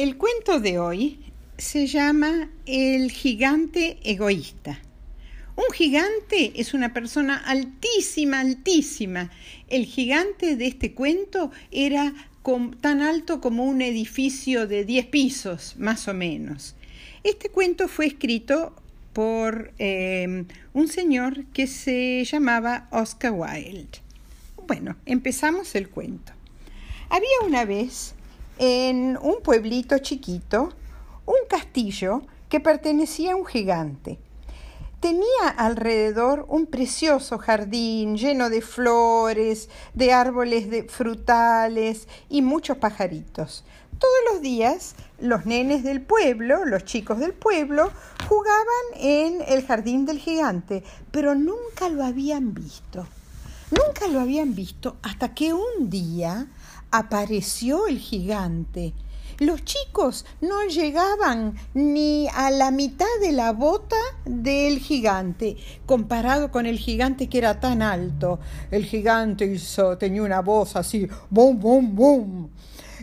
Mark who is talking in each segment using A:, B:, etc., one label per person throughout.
A: El cuento de hoy se llama El gigante egoísta. Un gigante es una persona altísima, altísima. El gigante de este cuento era tan alto como un edificio de 10 pisos, más o menos. Este cuento fue escrito por eh, un señor que se llamaba Oscar Wilde. Bueno, empezamos el cuento. Había una vez en un pueblito chiquito un castillo que pertenecía a un gigante. Tenía alrededor un precioso jardín lleno de flores, de árboles de frutales y muchos pajaritos. Todos los días los nenes del pueblo, los chicos del pueblo, jugaban en el jardín del gigante, pero nunca lo habían visto. Nunca lo habían visto hasta que un día apareció el gigante. Los chicos no llegaban ni a la mitad de la bota del gigante, comparado con el gigante que era tan alto. El gigante hizo, tenía una voz así, bum, bum, bum.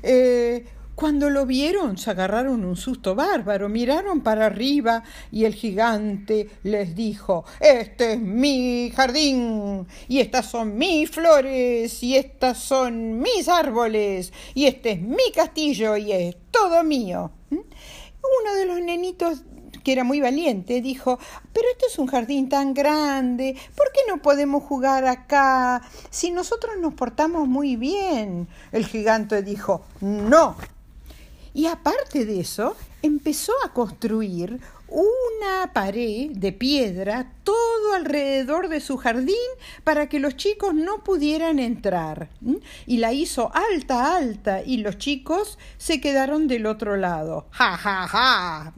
A: Eh, cuando lo vieron, se agarraron un susto bárbaro, miraron para arriba y el gigante les dijo, este es mi jardín, y estas son mis flores, y estas son mis árboles, y este es mi castillo, y es todo mío. ¿Mm? Uno de los nenitos que era muy valiente, dijo, pero esto es un jardín tan grande, ¿por qué no podemos jugar acá si nosotros nos portamos muy bien? El gigante dijo, no, y aparte de eso, empezó a construir una pared de piedra todo alrededor de su jardín para que los chicos no pudieran entrar. Y la hizo alta, alta, y los chicos se quedaron del otro lado. ¡Ja, ja, ja!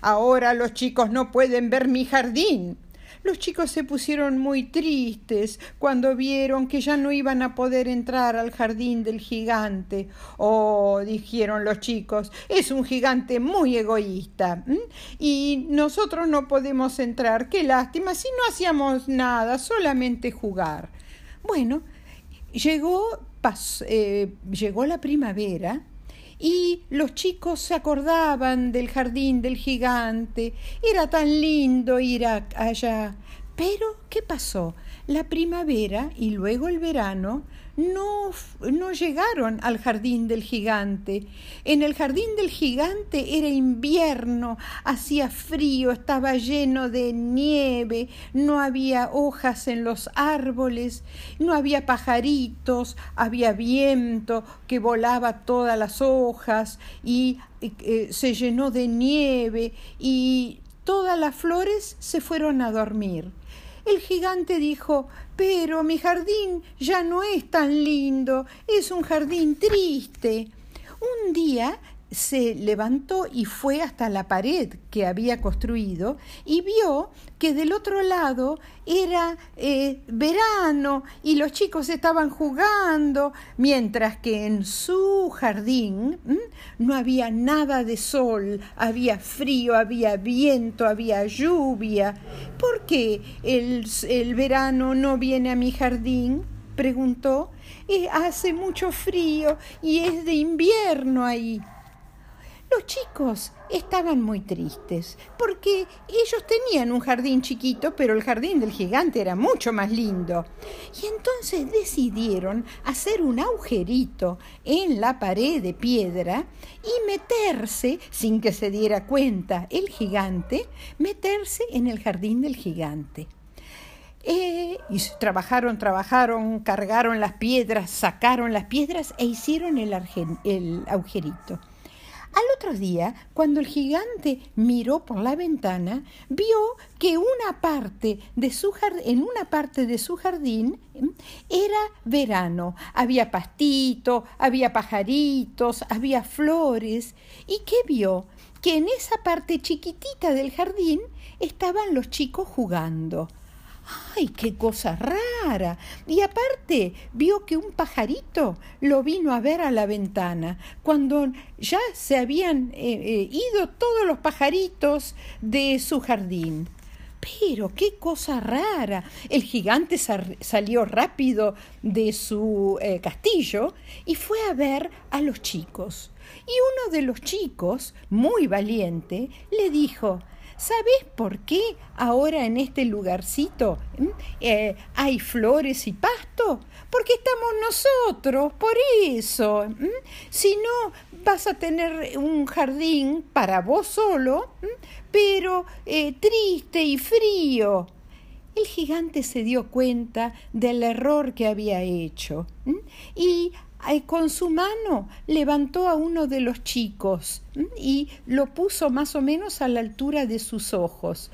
A: Ahora los chicos no pueden ver mi jardín. Los chicos se pusieron muy tristes cuando vieron que ya no iban a poder entrar al jardín del gigante. Oh, dijeron los chicos, es un gigante muy egoísta. Y nosotros no podemos entrar. Qué lástima si no hacíamos nada, solamente jugar. Bueno, llegó, eh, llegó la primavera y los chicos se acordaban del jardín del gigante. Era tan lindo ir allá. Pero, ¿qué pasó? La primavera y luego el verano no, no llegaron al jardín del gigante. En el jardín del gigante era invierno, hacía frío, estaba lleno de nieve, no había hojas en los árboles, no había pajaritos, había viento que volaba todas las hojas y eh, se llenó de nieve y todas las flores se fueron a dormir. El gigante dijo Pero mi jardín ya no es tan lindo, es un jardín triste. Un día se levantó y fue hasta la pared que había construido y vio que del otro lado era eh, verano y los chicos estaban jugando, mientras que en su jardín no había nada de sol, había frío, había viento, había lluvia. ¿Por qué el, el verano no viene a mi jardín? preguntó. Eh, hace mucho frío y es de invierno ahí. Los chicos estaban muy tristes porque ellos tenían un jardín chiquito, pero el jardín del gigante era mucho más lindo. Y entonces decidieron hacer un agujerito en la pared de piedra y meterse, sin que se diera cuenta el gigante, meterse en el jardín del gigante. Eh, y trabajaron, trabajaron, cargaron las piedras, sacaron las piedras e hicieron el agujerito. Al otro día, cuando el gigante miró por la ventana, vio que una parte de su en una parte de su jardín era verano. Había pastito, había pajaritos, había flores. ¿Y qué vio? Que en esa parte chiquitita del jardín estaban los chicos jugando. ¡Ay, qué cosa rara! Y aparte, vio que un pajarito lo vino a ver a la ventana, cuando ya se habían eh, eh, ido todos los pajaritos de su jardín. Pero qué cosa rara. El gigante salió rápido de su eh, castillo y fue a ver a los chicos. Y uno de los chicos, muy valiente, le dijo, ¿Sabes por qué ahora en este lugarcito eh, hay flores y pasto? Porque estamos nosotros, por eso. Si no, vas a tener un jardín para vos solo, pero eh, triste y frío. El gigante se dio cuenta del error que había hecho y con su mano levantó a uno de los chicos y lo puso más o menos a la altura de sus ojos.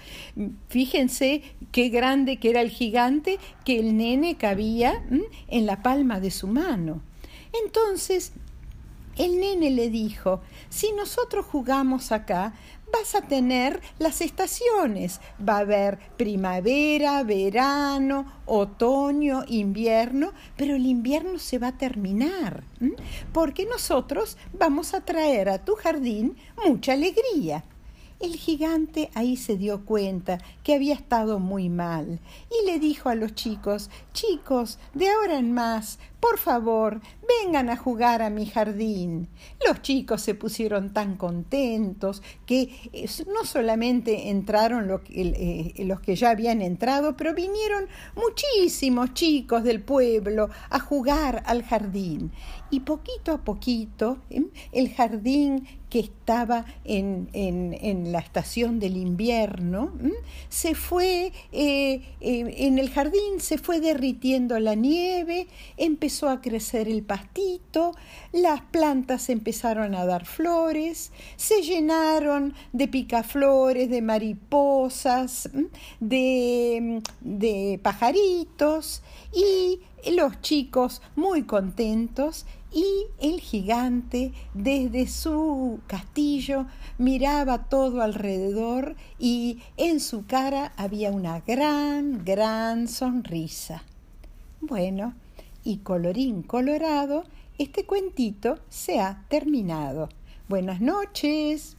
A: Fíjense qué grande que era el gigante, que el nene cabía en la palma de su mano. Entonces el nene le dijo, si nosotros jugamos acá, vas a tener las estaciones. Va a haber primavera, verano, otoño, invierno, pero el invierno se va a terminar, porque nosotros vamos a traer a tu jardín mucha alegría. El gigante ahí se dio cuenta que había estado muy mal y le dijo a los chicos, chicos, de ahora en más, por favor, vengan a jugar a mi jardín. Los chicos se pusieron tan contentos que eh, no solamente entraron eh, los que ya habían entrado, pero vinieron muchísimos chicos del pueblo a jugar al jardín. Y poquito a poquito, el jardín que estaba en, la estación del invierno, se fue, eh, en el jardín se fue derritiendo la nieve, empezó a crecer el pastito, las plantas empezaron a dar flores, se llenaron de picaflores, de mariposas, de, de pajaritos y los chicos muy contentos y el gigante desde su castillo miraba todo alrededor y en su cara había una gran, gran sonrisa. Bueno, y colorín colorado, este cuentito se ha terminado. Buenas noches.